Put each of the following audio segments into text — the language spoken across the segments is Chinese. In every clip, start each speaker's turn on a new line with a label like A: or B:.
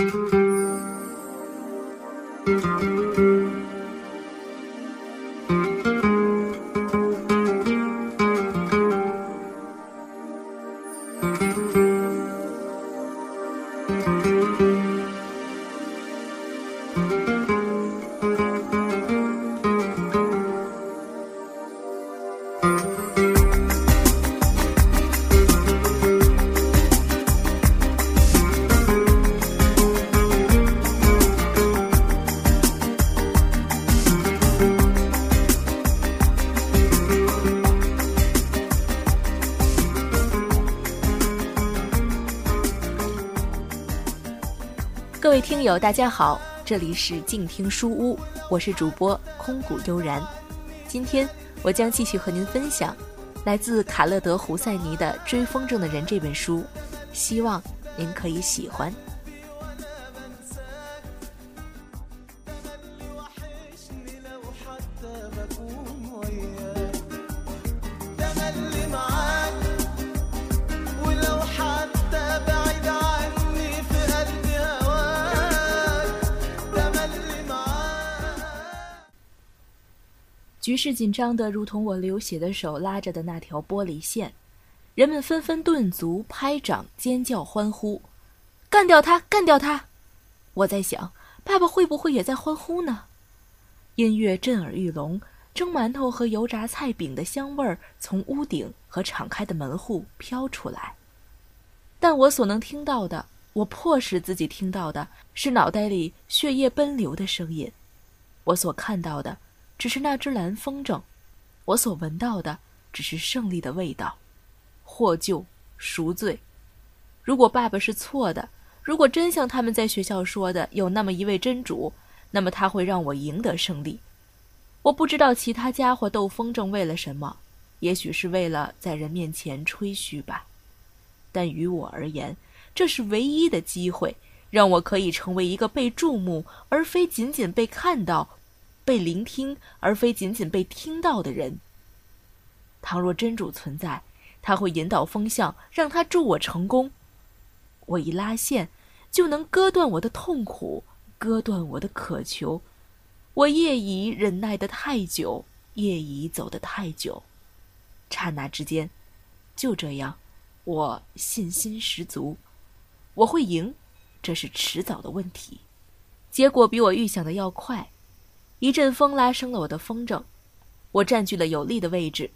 A: 各听友，大家好，这里是静听书屋，我是主播空谷悠然。今天我将继续和您分享来自卡勒德·胡赛尼的《追风筝的人》这本书，希望您可以喜欢。是紧张的如同我流血的手拉着的那条玻璃线，人们纷纷顿足、拍掌、尖叫、欢呼，干掉他，干掉他！我在想，爸爸会不会也在欢呼呢？音乐震耳欲聋，蒸馒头和油炸菜饼的香味儿从屋顶和敞开的门户飘出来，但我所能听到的，我迫使自己听到的是脑袋里血液奔流的声音，我所看到的。只是那只蓝风筝，我所闻到的只是胜利的味道，获救赎罪。如果爸爸是错的，如果真像他们在学校说的有那么一位真主，那么他会让我赢得胜利。我不知道其他家伙斗风筝为了什么，也许是为了在人面前吹嘘吧。但于我而言，这是唯一的机会，让我可以成为一个被注目，而非仅仅被看到。被聆听而非仅仅被听到的人。倘若真主存在，他会引导风向，让他助我成功。我一拉线，就能割断我的痛苦，割断我的渴求。我夜已忍耐得太久，夜已走得太久。刹那之间，就这样，我信心十足，我会赢，这是迟早的问题。结果比我预想的要快。一阵风拉升了我的风筝，我占据了有利的位置，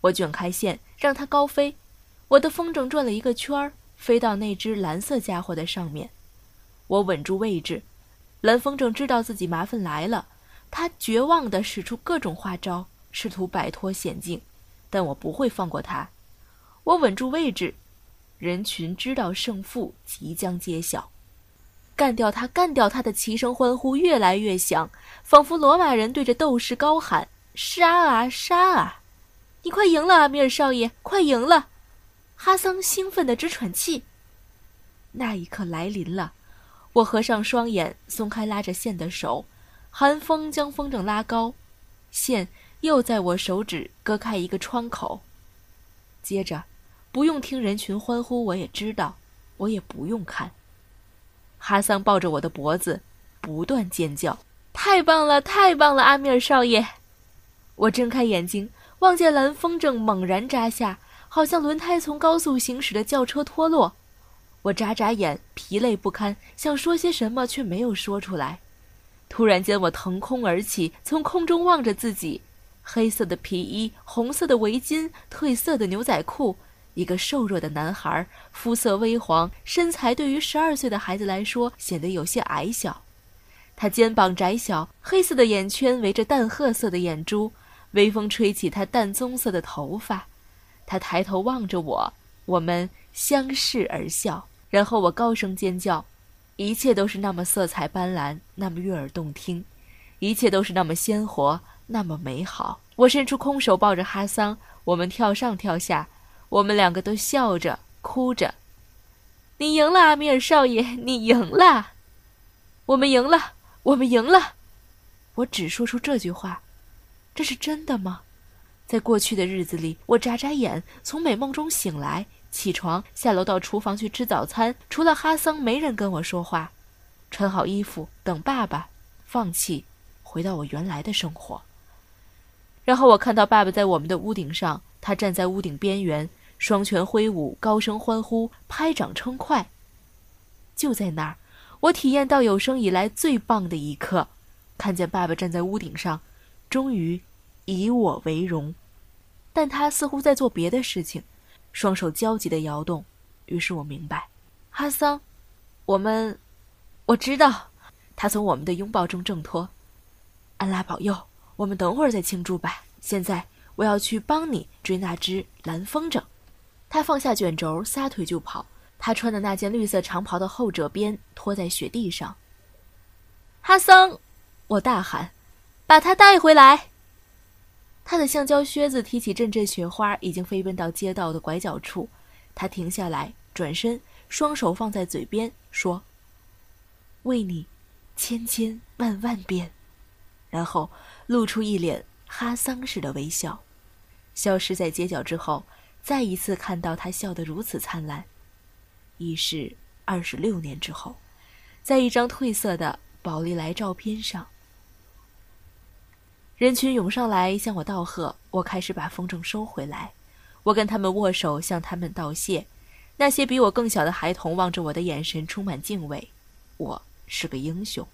A: 我卷开线让它高飞，我的风筝转了一个圈儿，飞到那只蓝色家伙的上面，我稳住位置。蓝风筝知道自己麻烦来了，它绝望地使出各种花招，试图摆脱险境，但我不会放过它。我稳住位置，人群知道胜负即将揭晓。干掉他！干掉他！的齐声欢呼越来越响，仿佛罗马人对着斗士高喊：“杀啊！杀啊！你快赢了，米尔少爷，快赢了！”哈桑兴奋的直喘气。那一刻来临了，我合上双眼，松开拉着线的手，寒风将风筝拉高，线又在我手指割开一个窗口。接着，不用听人群欢呼，我也知道，我也不用看。哈桑抱着我的脖子，不断尖叫：“太棒了，太棒了，阿米尔少爷！”我睁开眼睛，望见蓝风筝猛然扎下，好像轮胎从高速行驶的轿车脱落。我眨眨眼，疲累不堪，想说些什么，却没有说出来。突然间，我腾空而起，从空中望着自己：黑色的皮衣，红色的围巾，褪色的牛仔裤。一个瘦弱的男孩，肤色微黄，身材对于十二岁的孩子来说显得有些矮小。他肩膀窄小，黑色的眼圈围着淡褐色的眼珠，微风吹起他淡棕色的头发。他抬头望着我，我们相视而笑，然后我高声尖叫。一切都是那么色彩斑斓，那么悦耳动听，一切都是那么鲜活，那么美好。我伸出空手抱着哈桑，我们跳上跳下。我们两个都笑着哭着，你赢了，阿米尔少爷，你赢了，我们赢了，我们赢了。我只说出这句话，这是真的吗？在过去的日子里，我眨眨眼，从美梦中醒来，起床，下楼到厨房去吃早餐。除了哈桑，没人跟我说话。穿好衣服等爸爸，放弃回到我原来的生活。然后我看到爸爸在我们的屋顶上，他站在屋顶边缘，双拳挥舞，高声欢呼，拍掌称快。就在那儿，我体验到有生以来最棒的一刻，看见爸爸站在屋顶上，终于以我为荣。但他似乎在做别的事情，双手焦急地摇动。于是我明白，哈桑，我们，我知道。他从我们的拥抱中挣脱。安拉保佑。我们等会儿再庆祝吧。现在我要去帮你追那只蓝风筝。他放下卷轴，撒腿就跑。他穿的那件绿色长袍的后褶边拖在雪地上。哈桑，我大喊：“把他带回来！”他的橡胶靴子踢起阵阵雪花，已经飞奔到街道的拐角处。他停下来，转身，双手放在嘴边，说：“为你，千千万万遍。”然后。露出一脸哈桑似的微笑，消失在街角之后，再一次看到他笑得如此灿烂，已是二十六年之后，在一张褪色的宝丽来照片上。人群涌上来向我道贺，我开始把风筝收回来，我跟他们握手，向他们道谢。那些比我更小的孩童望着我的眼神充满敬畏，我是个英雄。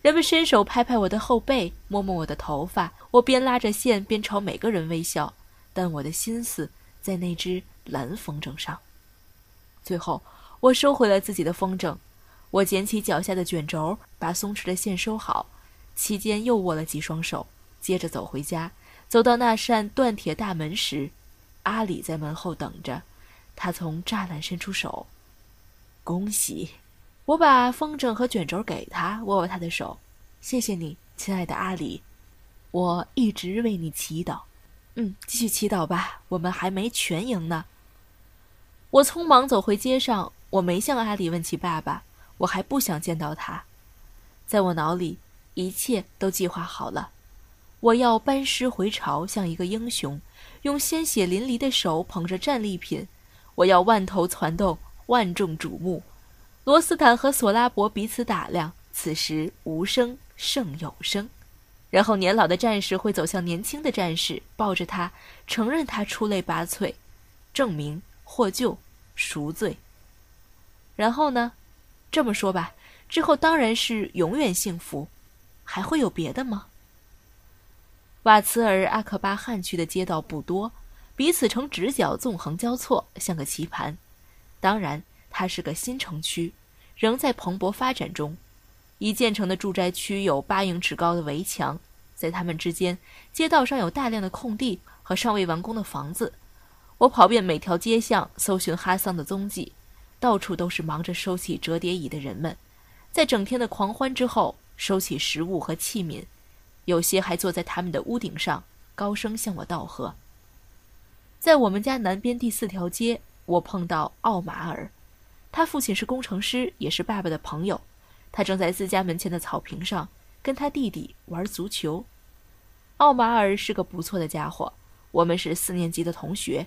A: 人们伸手拍拍我的后背，摸摸我的头发。我边拉着线边朝每个人微笑，但我的心思在那只蓝风筝上。最后，我收回了自己的风筝。我捡起脚下的卷轴，把松弛的线收好，期间又握了几双手，接着走回家。走到那扇断铁大门时，阿里在门后等着。他从栅栏伸出手，恭喜。我把风筝和卷轴给他，握握他的手，谢谢你，亲爱的阿里，我一直为你祈祷。嗯，继续祈祷吧，我们还没全赢呢。我匆忙走回街上，我没向阿里问起爸爸，我还不想见到他。在我脑里，一切都计划好了，我要班师回朝，像一个英雄，用鲜血淋漓的手捧着战利品，我要万头攒动，万众瞩目。罗斯坦和索拉伯彼此打量，此时无声胜有声。然后年老的战士会走向年轻的战士，抱着他，承认他出类拔萃，证明获救赎罪。然后呢？这么说吧，之后当然是永远幸福。还会有别的吗？瓦茨尔阿克巴汉区的街道不多，彼此呈直角纵横交错，像个棋盘。当然。它是个新城区，仍在蓬勃发展中。已建成的住宅区有八英尺高的围墙，在它们之间，街道上有大量的空地和尚未完工的房子。我跑遍每条街巷，搜寻哈桑的踪迹，到处都是忙着收起折叠椅的人们，在整天的狂欢之后，收起食物和器皿，有些还坐在他们的屋顶上，高声向我道贺。在我们家南边第四条街，我碰到奥马尔。他父亲是工程师，也是爸爸的朋友。他正在自家门前的草坪上跟他弟弟玩足球。奥马尔是个不错的家伙，我们是四年级的同学。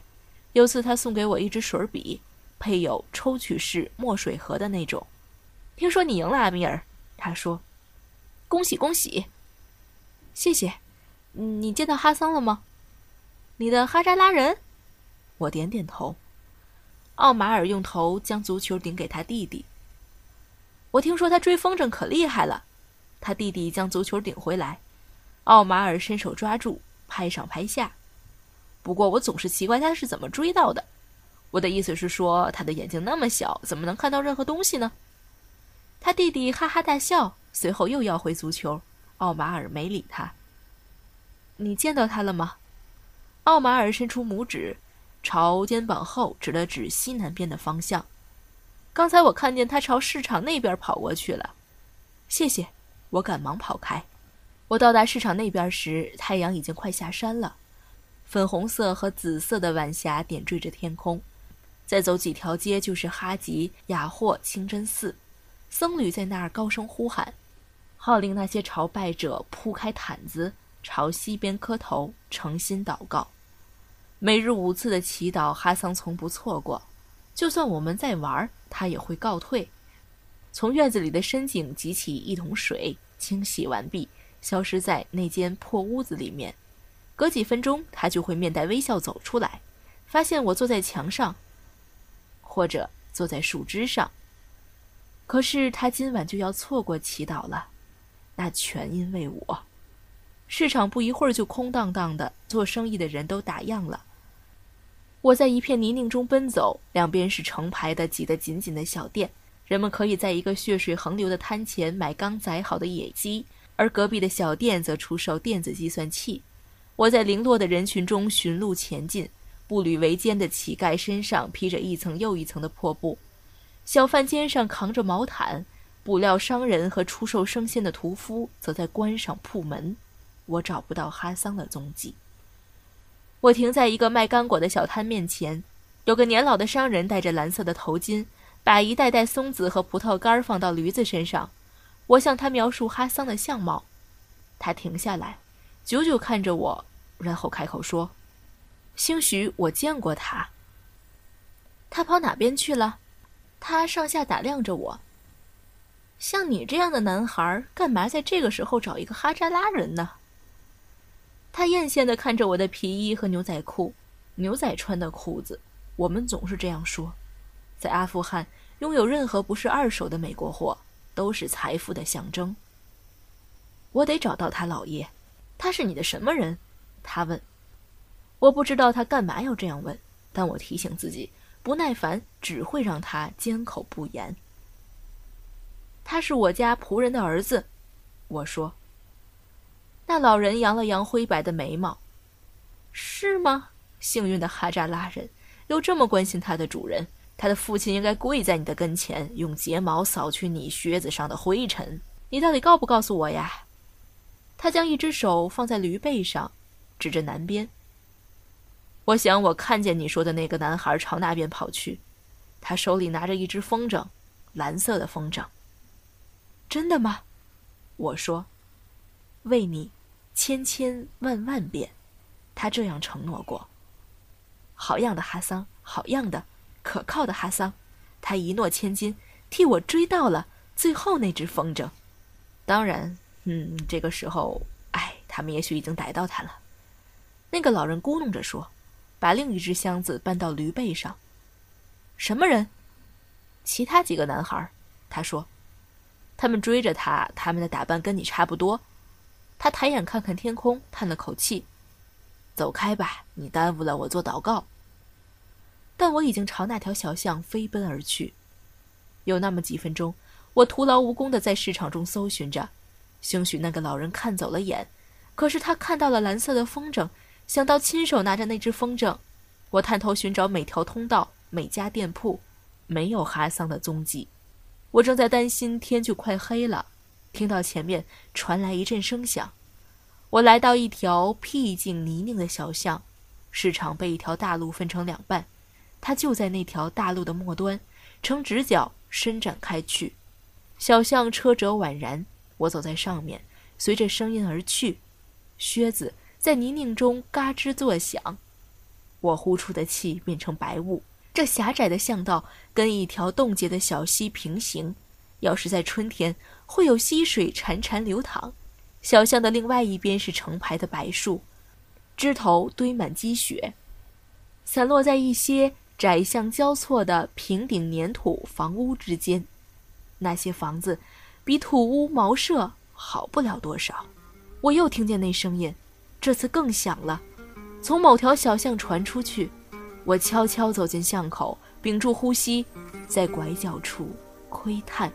A: 有次他送给我一支水笔，配有抽取式墨水盒的那种。听说你赢了，阿米尔，他说：“恭喜恭喜，谢谢。你见到哈桑了吗？你的哈扎拉人？”我点点头。奥马尔用头将足球顶给他弟弟。我听说他追风筝可厉害了。他弟弟将足球顶回来，奥马尔伸手抓住，拍上拍下。不过我总是奇怪他是怎么追到的。我的意思是说，他的眼睛那么小，怎么能看到任何东西呢？他弟弟哈哈大笑，随后又要回足球。奥马尔没理他。你见到他了吗？奥马尔伸出拇指。朝肩膀后指了指西南边的方向。刚才我看见他朝市场那边跑过去了。谢谢，我赶忙跑开。我到达市场那边时，太阳已经快下山了，粉红色和紫色的晚霞点缀着天空。再走几条街就是哈吉雅霍清真寺，僧侣在那儿高声呼喊，号令那些朝拜者铺开毯子，朝西边磕头，诚心祷告。每日五次的祈祷，哈桑从不错过。就算我们在玩，他也会告退。从院子里的深井汲起一桶水，清洗完毕，消失在那间破屋子里面。隔几分钟，他就会面带微笑走出来，发现我坐在墙上，或者坐在树枝上。可是他今晚就要错过祈祷了，那全因为我。市场不一会儿就空荡荡的，做生意的人都打烊了。我在一片泥泞中奔走，两边是成排的挤得紧紧的小店，人们可以在一个血水横流的摊前买刚宰好的野鸡，而隔壁的小店则出售电子计算器。我在零落的人群中寻路前进，步履维艰的乞丐身上披着一层又一层的破布，小贩肩上扛着毛毯，布料商人和出售生鲜的屠夫则在关上铺门。我找不到哈桑的踪迹。我停在一个卖干果的小摊面前，有个年老的商人戴着蓝色的头巾，把一袋袋松子和葡萄干放到驴子身上。我向他描述哈桑的相貌，他停下来，久久看着我，然后开口说：“兴许我见过他。”他跑哪边去了？他上下打量着我。像你这样的男孩，干嘛在这个时候找一个哈扎拉人呢？他艳羡地看着我的皮衣和牛仔裤，牛仔穿的裤子。我们总是这样说，在阿富汗，拥有任何不是二手的美国货都是财富的象征。我得找到他，老爷。他是你的什么人？他问。我不知道他干嘛要这样问，但我提醒自己，不耐烦只会让他缄口不言。他是我家仆人的儿子，我说。那老人扬了扬灰白的眉毛，是吗？幸运的哈扎拉人又这么关心他的主人。他的父亲应该跪在你的跟前，用睫毛扫去你靴子上的灰尘。你到底告不告诉我呀？他将一只手放在驴背上，指着南边。我想我看见你说的那个男孩朝那边跑去，他手里拿着一只风筝，蓝色的风筝。真的吗？我说。为你，千千万万遍，他这样承诺过。好样的，哈桑！好样的，可靠的哈桑！他一诺千金，替我追到了最后那只风筝。当然，嗯，这个时候，哎，他们也许已经逮到他了。那个老人咕哝着说，把另一只箱子搬到驴背上。什么人？其他几个男孩。他说，他们追着他，他们的打扮跟你差不多。他抬眼看看天空，叹了口气：“走开吧，你耽误了我做祷告。”但我已经朝那条小巷飞奔而去。有那么几分钟，我徒劳无功地在市场中搜寻着。兴许那个老人看走了眼，可是他看到了蓝色的风筝，想到亲手拿着那只风筝。我探头寻找每条通道、每家店铺，没有哈桑的踪迹。我正在担心，天就快黑了。听到前面传来一阵声响，我来到一条僻静泥泞的小巷，市场被一条大路分成两半，它就在那条大路的末端，呈直角伸展开去。小巷车辙宛然，我走在上面，随着声音而去，靴子在泥泞中嘎吱作响，我呼出的气变成白雾。这狭窄的巷道跟一条冻结的小溪平行。要是在春天，会有溪水潺潺流淌。小巷的另外一边是成排的白树，枝头堆满积雪，散落在一些窄巷交错的平顶粘土房屋之间。那些房子比土屋茅舍好不了多少。我又听见那声音，这次更响了，从某条小巷传出去。我悄悄走进巷口，屏住呼吸，在拐角处窥探。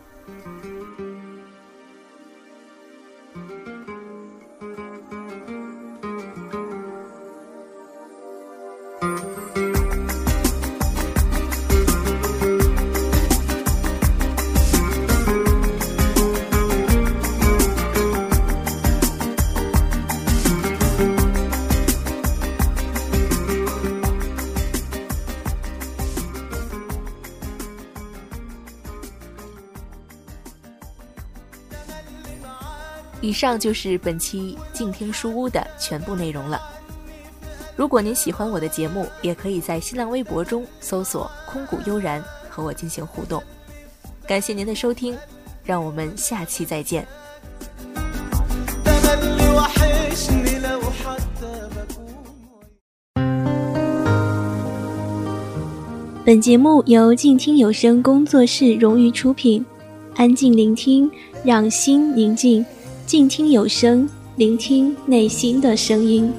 A: 以上就是本期静听书屋的全部内容了。如果您喜欢我的节目，也可以在新浪微博中搜索“空谷悠然”和我进行互动。感谢您的收听，让我们下期再见。
B: 本节目由静听有声工作室荣誉出品，安静聆听，让心宁静，静听有声，聆听内心的声音。